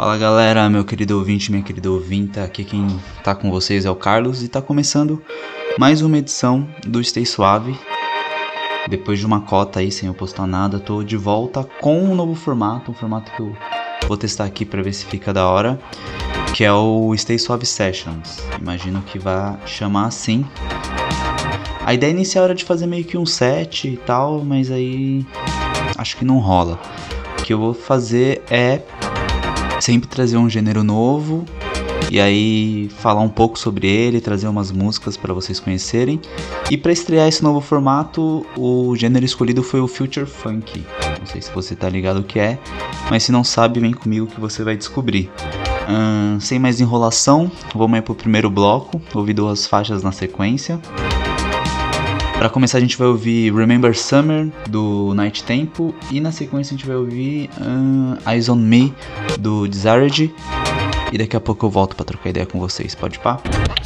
Fala galera, meu querido ouvinte, minha querida ouvinta, aqui quem tá com vocês é o Carlos e tá começando mais uma edição do Stay Suave. Depois de uma cota aí sem eu postar nada, tô de volta com um novo formato, um formato que eu vou testar aqui para ver se fica da hora, que é o Stay Suave Sessions. Imagino que vai chamar assim. A ideia inicial era de fazer meio que um set e tal, mas aí acho que não rola. O que eu vou fazer é sempre trazer um gênero novo e aí falar um pouco sobre ele, trazer umas músicas para vocês conhecerem. E para estrear esse novo formato, o gênero escolhido foi o Future Funk. Não sei se você tá ligado o que é, mas se não sabe, vem comigo que você vai descobrir. Hum, sem mais enrolação, vamos aí pro primeiro bloco, ouvir duas faixas na sequência. Para começar, a gente vai ouvir Remember Summer do Night Tempo e na sequência a gente vai ouvir uh, Eyes on Me do Desired. E daqui a pouco eu volto para trocar ideia com vocês. Pode pá?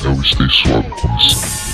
É o Stay Suave começando.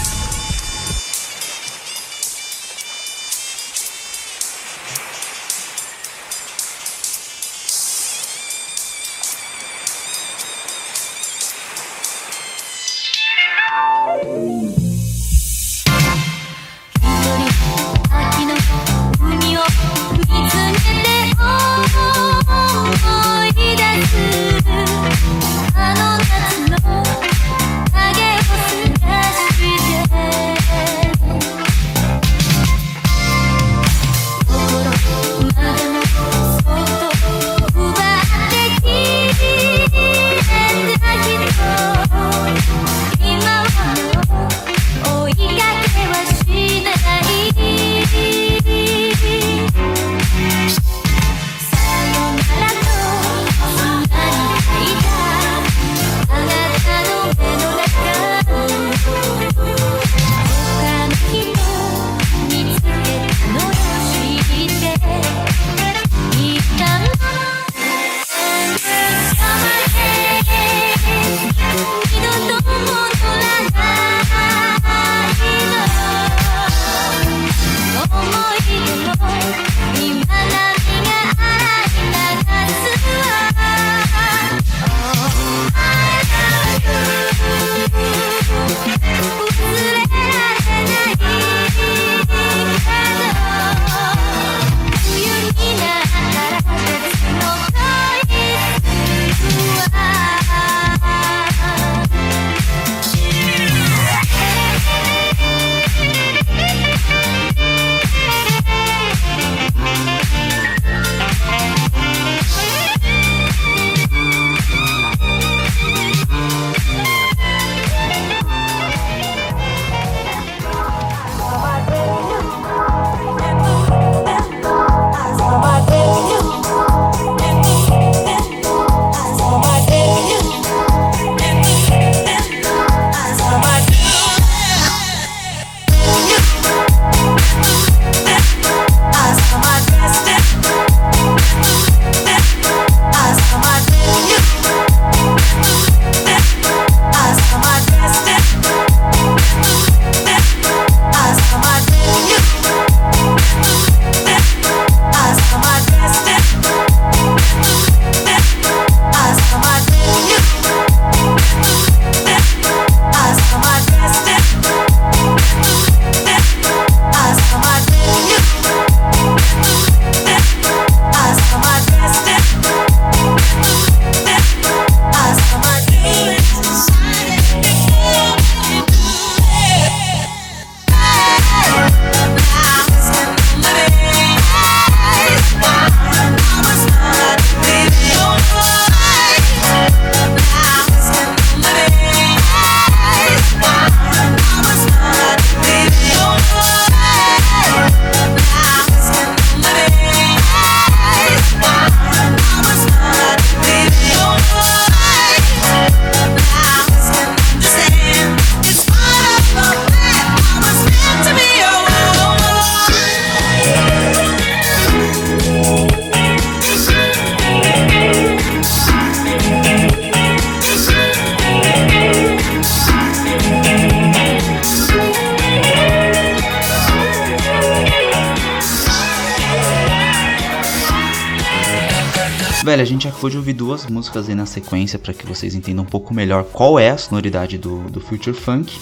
Velho, a gente acabou de ouvir duas músicas aí na sequência para que vocês entendam um pouco melhor qual é a sonoridade do, do Future Funk.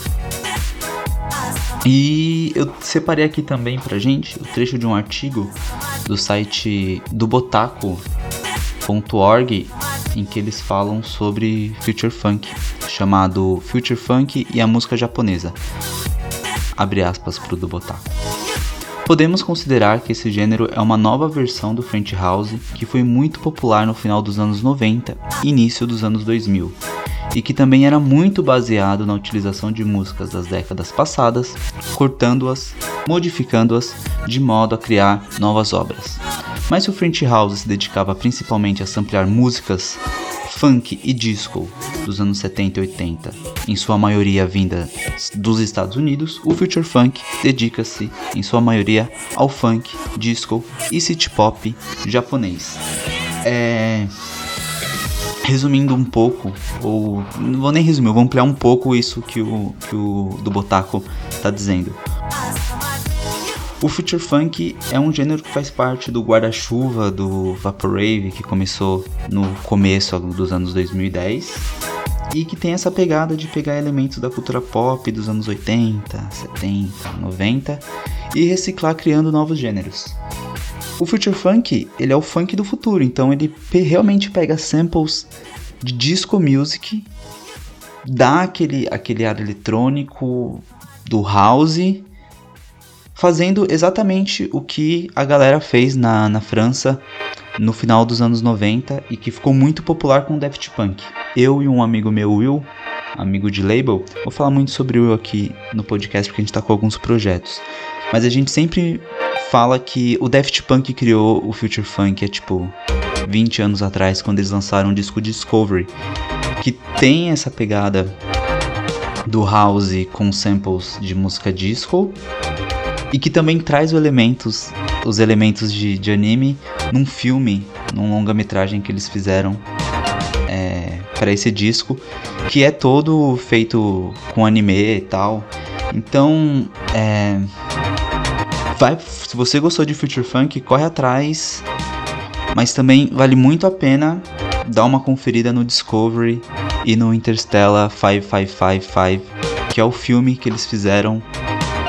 E eu separei aqui também pra gente o trecho de um artigo do site do botaco.org em que eles falam sobre Future Funk, chamado Future Funk e a música japonesa. Abre aspas pro do Botaco. Podemos considerar que esse gênero é uma nova versão do French House que foi muito popular no final dos anos 90 e início dos anos 2000, e que também era muito baseado na utilização de músicas das décadas passadas, cortando-as, modificando-as de modo a criar novas obras. Mas se o French House se dedicava principalmente a samplear músicas funk e disco dos anos 70 e 80, em sua maioria vinda dos Estados Unidos, o Future Funk dedica-se, em sua maioria, ao funk, disco e city pop japonês. É... Resumindo um pouco, ou não vou nem resumir, vou ampliar um pouco isso que o, que o do Botaco está dizendo. O Future Funk é um gênero que faz parte do guarda-chuva do Vaporwave, que começou no começo dos anos 2010 e que tem essa pegada de pegar elementos da cultura pop dos anos 80, 70, 90 e reciclar criando novos gêneros. O Future Funk, ele é o funk do futuro, então ele realmente pega samples de disco music, dá aquele, aquele ar eletrônico do house fazendo exatamente o que a galera fez na, na França no final dos anos 90 e que ficou muito popular com o Daft Punk. Eu e um amigo meu, Will, amigo de label, vou falar muito sobre o Will aqui no podcast porque a gente tá com alguns projetos. Mas a gente sempre fala que o Daft Punk criou o Future Funk é tipo 20 anos atrás, quando eles lançaram o disco Discovery, que tem essa pegada do house com samples de música disco e que também traz os elementos, os elementos de, de anime num filme, num longa-metragem que eles fizeram é, para esse disco, que é todo feito com anime e tal. Então, é, vai, se você gostou de Future Funk, corre atrás, mas também vale muito a pena dar uma conferida no Discovery e no Interstellar 5555, que é o filme que eles fizeram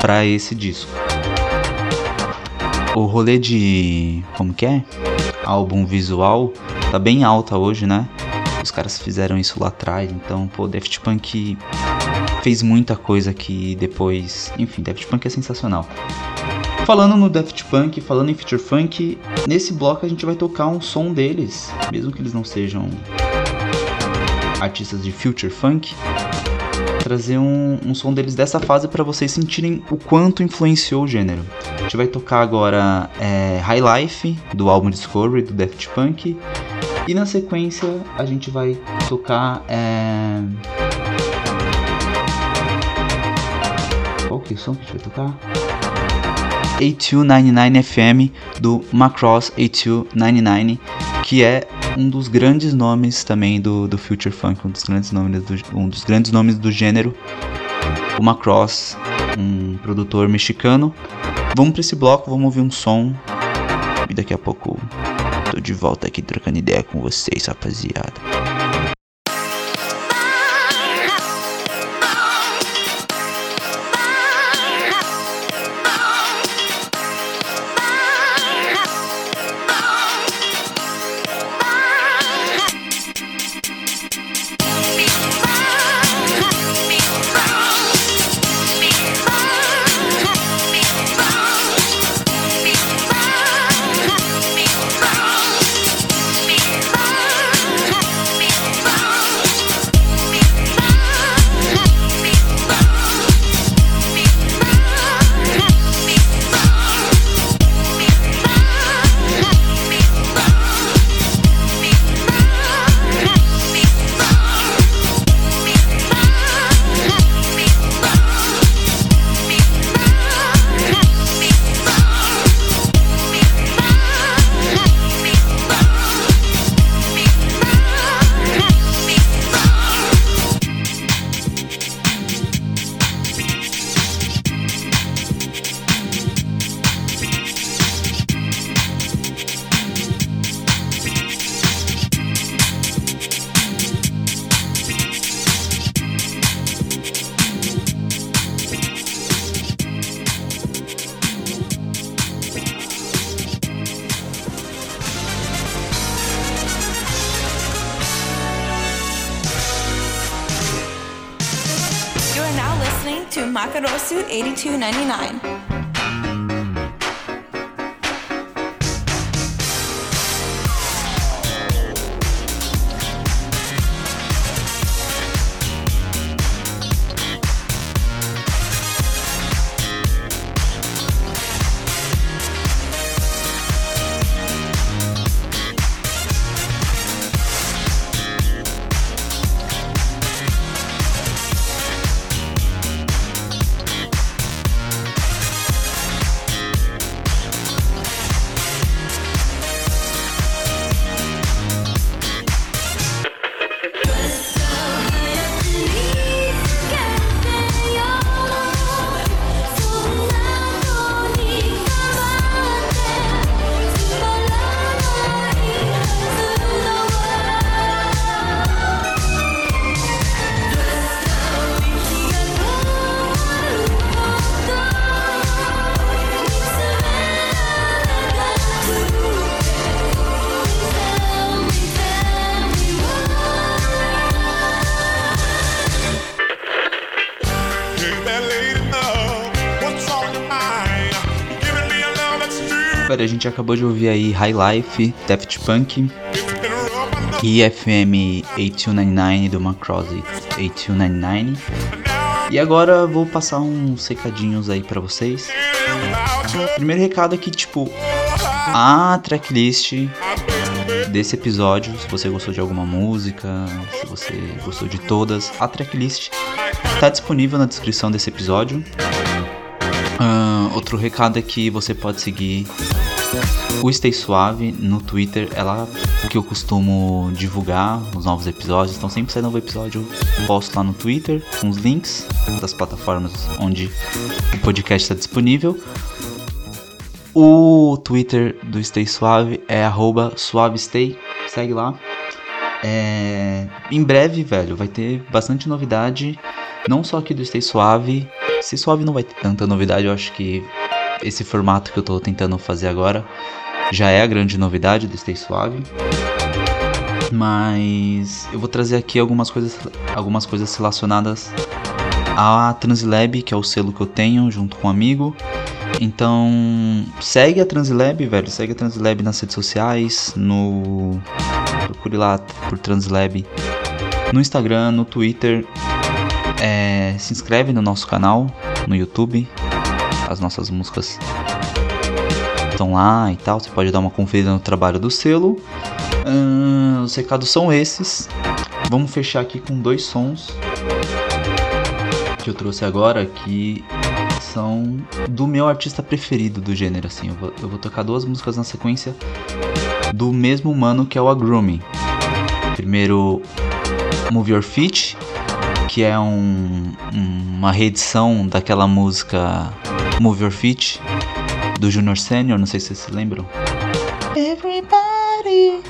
para esse disco o rolê de. Como que é? Álbum visual tá bem alta hoje, né? Os caras fizeram isso lá atrás, então, pô, Daft Punk fez muita coisa que depois. Enfim, Daft Punk é sensacional. Falando no Daft Punk, falando em Future Funk, nesse bloco a gente vai tocar um som deles, mesmo que eles não sejam artistas de Future Funk, trazer um, um som deles dessa fase para vocês sentirem o quanto influenciou o gênero. Gente vai tocar agora é, High Life, do álbum Discovery, do Daft Punk. E na sequência a gente vai tocar. É... Qual que é o som que a gente vai tocar? 8299 FM do Macross 8299, que é um dos grandes nomes também do, do Future Funk, um dos grandes nomes do, um dos grandes nomes do gênero. O Macross, um produtor mexicano. Vamos para esse bloco, vamos ouvir um som. E daqui a pouco tô de volta aqui trocando ideia com vocês, rapaziada. to Makarosu 8299. A gente acabou de ouvir aí High Life, Daft Punk e FM 8299 do Macross 8299. E agora vou passar uns recadinhos aí para vocês. Primeiro recado é que, tipo, a tracklist desse episódio, se você gostou de alguma música, se você gostou de todas, a tracklist está disponível na descrição desse episódio. Outro recado é que você pode seguir o Stay Suave no Twitter. É lá que eu costumo divulgar os novos episódios. Então sempre sai novo episódio, eu posto lá no Twitter com os links das plataformas onde o podcast está disponível. O Twitter do Stay Suave é suavestay, segue lá. É... Em breve, velho, vai ter bastante novidade, não só aqui do Stay Suave, se suave não vai ter tanta novidade, eu acho que esse formato que eu tô tentando fazer agora já é a grande novidade do Stay Suave. Mas eu vou trazer aqui algumas coisas, algumas coisas relacionadas à Translab, que é o selo que eu tenho junto com um amigo. Então, segue a Translab, velho. Segue a Translab nas redes sociais, no procure lá por Translab no Instagram, no Twitter é, se inscreve no nosso canal no YouTube. As nossas músicas estão lá e tal. Você pode dar uma conferida no trabalho do selo. Os recados são esses. Vamos fechar aqui com dois sons que eu trouxe agora que são do meu artista preferido do gênero. Assim, eu vou, eu vou tocar duas músicas na sequência do mesmo mano que é o Agrumi. Primeiro, Move Your Feet, que é um, uma reedição daquela música Move Your Feet do Junior Senior, não sei se vocês se lembram. Everybody,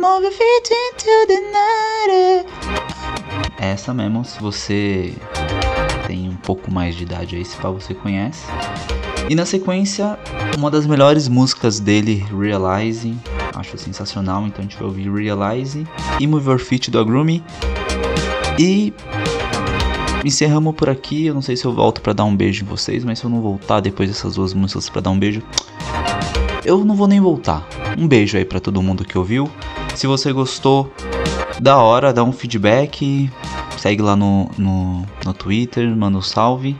move your feet into the night. É essa mesmo, se você tem um pouco mais de idade aí, se pá, você conhece. E na sequência, uma das melhores músicas dele, Realizing, acho sensacional, então a gente vai ouvir Realize e Move Your Feet do Agrumi. E encerramos por aqui. Eu não sei se eu volto para dar um beijo em vocês, mas se eu não voltar depois dessas duas músicas para dar um beijo, eu não vou nem voltar. Um beijo aí para todo mundo que ouviu. Se você gostou, da hora, dá um feedback. Segue lá no, no, no Twitter, manda um salve.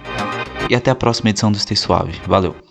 E até a próxima edição do Stay Suave. Valeu!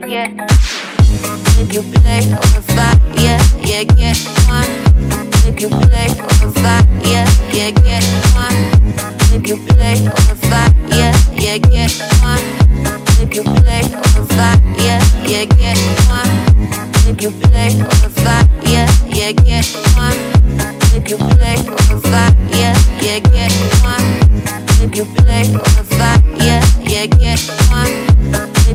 yeah, yeah. You play on the fire, yeah, yeah, get one. You play on the fire, yeah, yeah, get one. You play on the fire, yeah, yeah, get one. You play on the fire, yeah, yeah, get one. You play on the fire, yeah, yeah, get one. You play on the fire, yeah, yeah, get one. You play on the fire, yeah, yeah, get one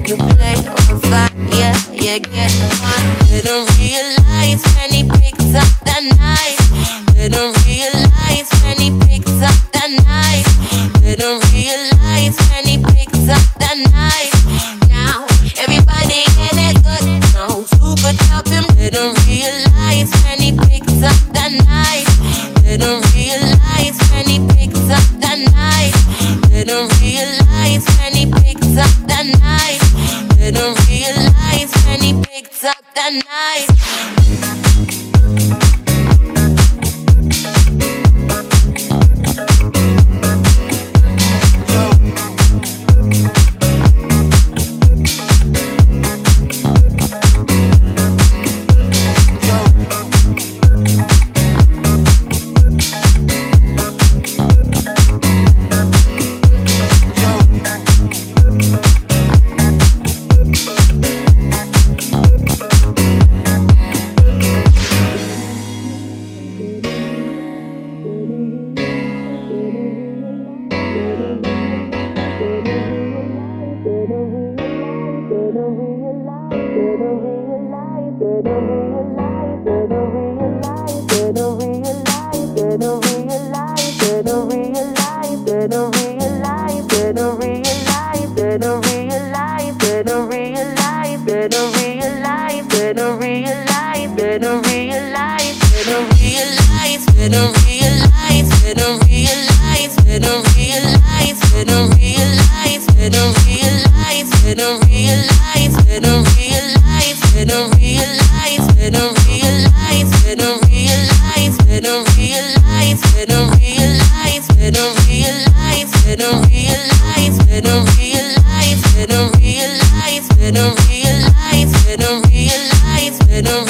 you play on fire. Yeah, yeah, get one. Didn't realize many picked up that night. Didn't realize. in a real life, realize, a real life, in a realize, life, in a real life, realize, a real life, in a realize, life, in a real life, realize, a real life, in a realize, life, in a real life, realize, a real life, in a realize, life, in a real life, realize, a real life, in a realize, life, in a real life, realize, a real life, in a realize, life, in a real life, realize, a real life, in a real life when I realize, when I realize, when I realize, when I realize.